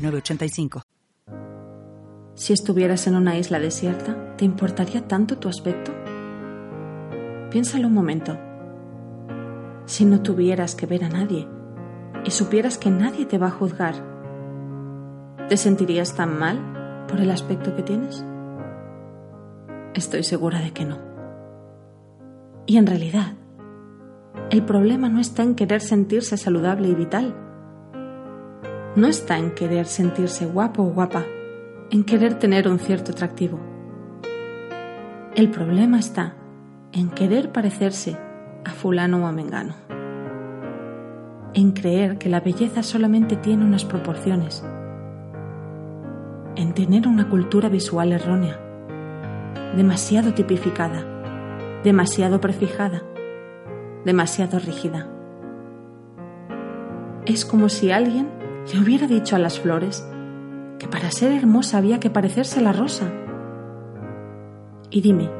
906985. Si estuvieras en una isla desierta, ¿te importaría tanto tu aspecto? Piénsalo un momento. Si no tuvieras que ver a nadie y supieras que nadie te va a juzgar, ¿te sentirías tan mal por el aspecto que tienes? Estoy segura de que no. Y en realidad, el problema no está en querer sentirse saludable y vital. No está en querer sentirse guapo o guapa, en querer tener un cierto atractivo. El problema está en querer parecerse a fulano o a mengano. En creer que la belleza solamente tiene unas proporciones. En tener una cultura visual errónea, demasiado tipificada, demasiado prefijada, demasiado rígida. Es como si alguien le hubiera dicho a las flores que para ser hermosa había que parecerse a la rosa. Y dime,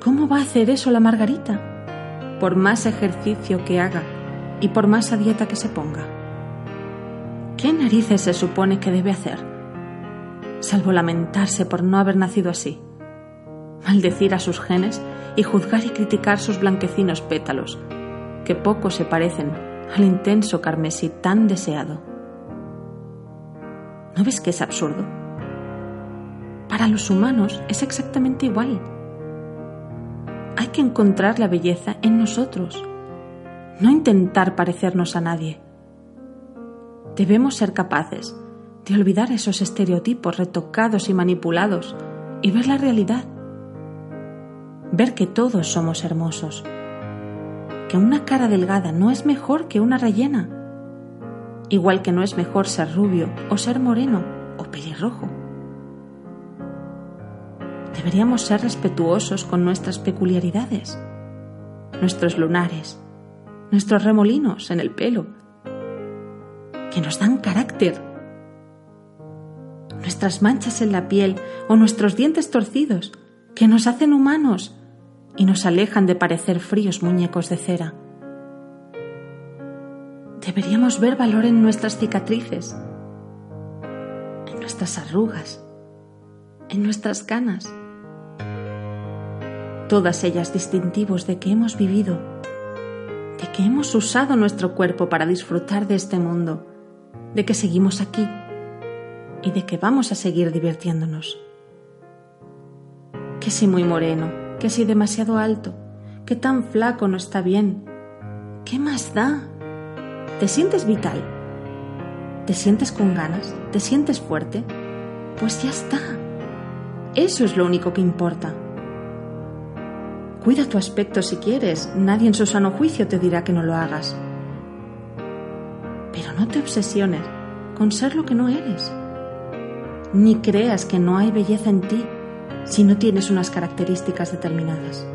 ¿cómo va a hacer eso la margarita? Por más ejercicio que haga y por más a dieta que se ponga. ¿Qué narices se supone que debe hacer? Salvo lamentarse por no haber nacido así, maldecir a sus genes y juzgar y criticar sus blanquecinos pétalos, que poco se parecen al intenso carmesí tan deseado. ¿No ves que es absurdo? Para los humanos es exactamente igual. Hay que encontrar la belleza en nosotros, no intentar parecernos a nadie. Debemos ser capaces de olvidar esos estereotipos retocados y manipulados y ver la realidad. Ver que todos somos hermosos. Que una cara delgada no es mejor que una rellena. Igual que no es mejor ser rubio o ser moreno o pelirrojo. Deberíamos ser respetuosos con nuestras peculiaridades, nuestros lunares, nuestros remolinos en el pelo, que nos dan carácter, nuestras manchas en la piel o nuestros dientes torcidos, que nos hacen humanos y nos alejan de parecer fríos muñecos de cera. Deberíamos ver valor en nuestras cicatrices, en nuestras arrugas, en nuestras canas, todas ellas distintivos de que hemos vivido, de que hemos usado nuestro cuerpo para disfrutar de este mundo, de que seguimos aquí y de que vamos a seguir divirtiéndonos. Que si muy moreno, que si demasiado alto, que tan flaco no está bien. ¿Qué más da? ¿Te sientes vital? ¿Te sientes con ganas? ¿Te sientes fuerte? Pues ya está. Eso es lo único que importa. Cuida tu aspecto si quieres, nadie en su sano juicio te dirá que no lo hagas. Pero no te obsesiones con ser lo que no eres. Ni creas que no hay belleza en ti si no tienes unas características determinadas.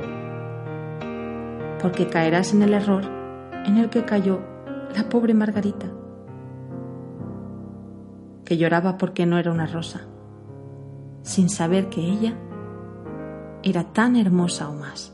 Porque caerás en el error en el que cayó la pobre Margarita, que lloraba porque no era una rosa, sin saber que ella era tan hermosa o más.